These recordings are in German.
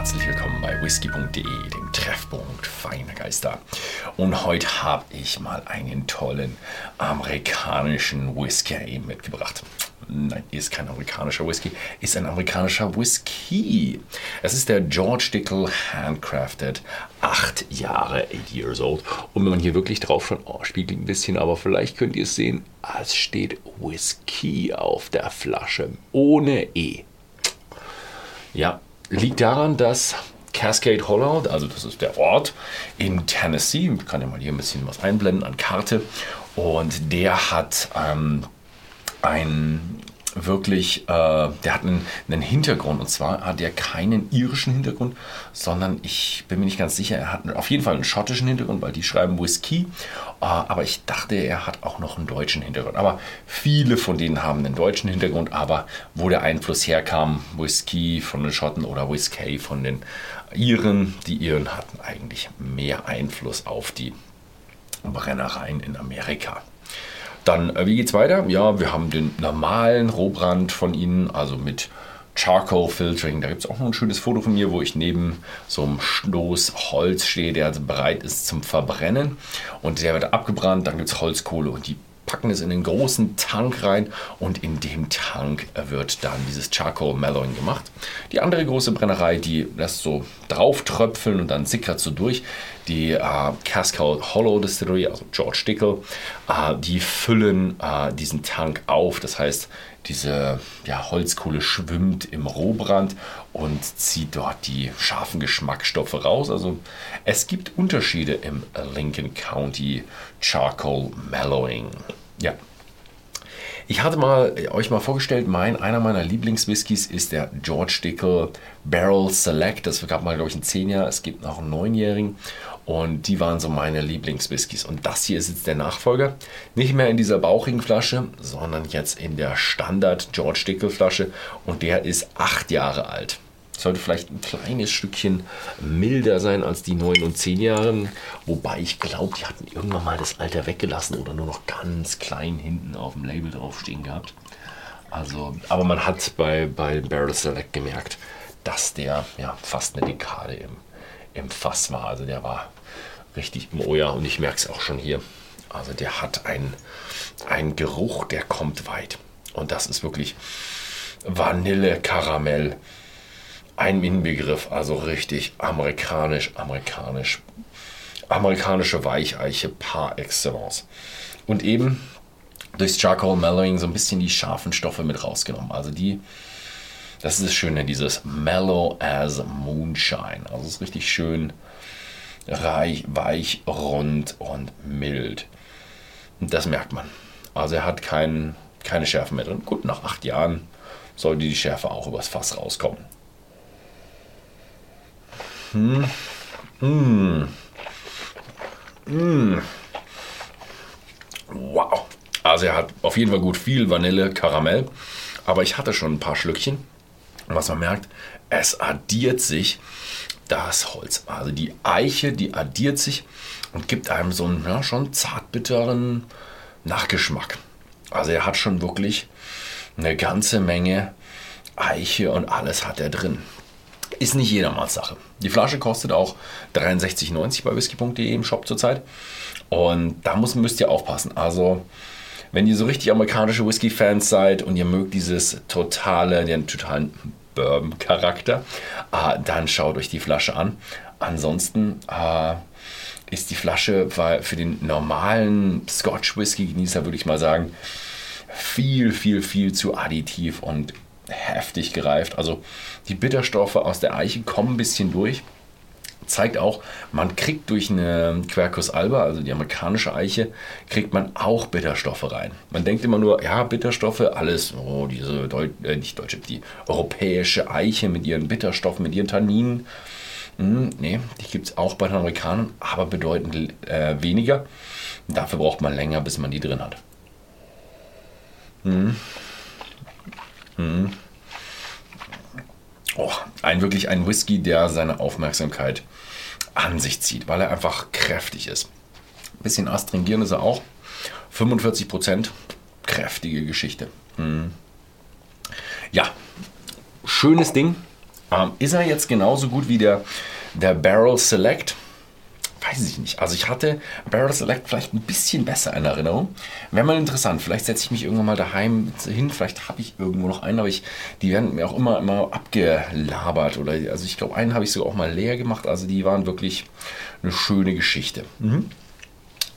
herzlich willkommen bei whisky.de, dem Treffpunkt feiner Geister. Und heute habe ich mal einen tollen amerikanischen Whisky mitgebracht. Nein, ist kein amerikanischer Whisky, ist ein amerikanischer Whisky. Es ist der George Dickel Handcrafted, 8 Jahre, 8 years old. Und wenn man hier wirklich drauf schaut, oh, spiegelt ein bisschen, aber vielleicht könnt ihr es sehen, es steht Whisky auf der Flasche, ohne E. Ja, liegt daran, dass Cascade Hollow, also das ist der Ort in Tennessee, ich kann ja mal hier ein bisschen was einblenden an Karte, und der hat ähm, ein wirklich, äh, der hat einen, einen, Hintergrund und zwar hat er keinen irischen Hintergrund, sondern ich bin mir nicht ganz sicher, er hat auf jeden Fall einen schottischen Hintergrund, weil die schreiben Whisky, äh, aber ich dachte, er hat auch noch einen deutschen Hintergrund. Aber viele von denen haben einen deutschen Hintergrund, aber wo der Einfluss herkam, Whisky von den Schotten oder Whisky von den Iren, die Iren hatten eigentlich mehr Einfluss auf die Brennereien in Amerika. Dann, äh, wie geht's weiter? Ja, wir haben den normalen Rohbrand von ihnen, also mit Charcoal Filtering. Da gibt es auch noch ein schönes Foto von mir, wo ich neben so einem Stoß Holz stehe, der also bereit ist zum Verbrennen. Und der wird abgebrannt, dann gibt es Holzkohle und die packen es in den großen Tank rein und in dem Tank wird dann dieses Charcoal Mellowing gemacht. Die andere große Brennerei, die lässt so drauf tröpfeln und dann sickert so durch. Die äh, Cascade Hollow Distillery, also George Dickel, äh, die füllen äh, diesen Tank auf. Das heißt, diese ja, Holzkohle schwimmt im Rohbrand und zieht dort die scharfen Geschmacksstoffe raus. Also es gibt Unterschiede im Lincoln County Charcoal Mellowing. Ja. Ich hatte mal, euch mal vorgestellt, mein, einer meiner Lieblingswhiskys ist der George Dickel Barrel Select. Das gab mal, glaube ich, ein 10-Jahr. Es gibt noch einen 9-jährigen. Und die waren so meine Lieblingswhiskys. Und das hier ist jetzt der Nachfolger. Nicht mehr in dieser bauchigen Flasche, sondern jetzt in der Standard George Dickel Flasche. Und der ist 8 Jahre alt. Sollte vielleicht ein kleines Stückchen milder sein als die 9 und 10 Jahre. Wobei ich glaube, die hatten irgendwann mal das Alter weggelassen oder nur noch ganz klein hinten auf dem Label draufstehen gehabt. Also, aber man hat bei, bei Barrel Select gemerkt, dass der ja, fast eine Dekade im, im Fass war. Also der war richtig im Oja und ich merke es auch schon hier. Also der hat einen Geruch, der kommt weit. Und das ist wirklich Vanille, Karamell, ein Inbegriff, also richtig amerikanisch, amerikanisch, amerikanische Weicheiche par excellence. Und eben durchs Charcoal Mellowing so ein bisschen die scharfen Stoffe mit rausgenommen. Also die, das ist das Schöne, dieses Mellow as Moonshine. Also es ist richtig schön reich, weich, rund und mild. Und das merkt man. Also er hat kein, keine Schärfe mehr drin. Gut, nach acht Jahren sollte die Schärfe auch übers Fass rauskommen. Hm. Mmh. Mmh. Wow. Also er hat auf jeden Fall gut viel Vanille, Karamell. Aber ich hatte schon ein paar Schlückchen. Und was man merkt, es addiert sich das Holz. Also die Eiche, die addiert sich und gibt einem so einen ja, schon zartbitteren Nachgeschmack. Also er hat schon wirklich eine ganze Menge Eiche und alles hat er drin. Ist nicht jedermanns Sache. Die Flasche kostet auch 63,90 bei whisky.de im Shop zurzeit. Und da muss, müsst ihr aufpassen. Also, wenn ihr so richtig amerikanische Whisky-Fans seid und ihr mögt dieses totale, den totalen Bourbon-Charakter, äh, dann schaut euch die Flasche an. Ansonsten äh, ist die Flasche für den normalen Scotch-Whisky-Genießer, würde ich mal sagen, viel, viel, viel zu additiv und heftig gereift. Also die Bitterstoffe aus der Eiche kommen ein bisschen durch. Zeigt auch, man kriegt durch eine Quercus alba, also die amerikanische Eiche, kriegt man auch Bitterstoffe rein. Man denkt immer nur, ja, Bitterstoffe, alles, oh, diese, Deu äh, nicht deutsche, die europäische Eiche mit ihren Bitterstoffen, mit ihren Tanninen. Hm, nee, die gibt es auch bei den Amerikanern, aber bedeutend äh, weniger. Dafür braucht man länger, bis man die drin hat. Hm. Hm. Oh, ein wirklich ein Whisky, der seine Aufmerksamkeit an sich zieht, weil er einfach kräftig ist. Ein bisschen astringieren ist er auch. 45 Prozent, kräftige Geschichte. Hm. Ja, schönes Ding. Ähm, ist er jetzt genauso gut wie der, der Barrel Select? Weiß ich nicht. Also ich hatte Barrel Select vielleicht ein bisschen besser in Erinnerung. Wäre mal interessant. Vielleicht setze ich mich irgendwann mal daheim hin. Vielleicht habe ich irgendwo noch einen, aber ich, die werden mir auch immer, immer abgelabert. Oder, also ich glaube, einen habe ich sogar auch mal leer gemacht. Also die waren wirklich eine schöne Geschichte. Mhm.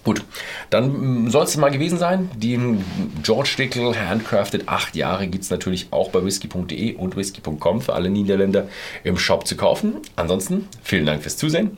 Gut, dann mm, soll es mal gewesen sein. Den George Dickel Handcrafted 8 Jahre gibt es natürlich auch bei whisky.de und whisky.com für alle Niederländer im Shop zu kaufen. Ansonsten vielen Dank fürs Zusehen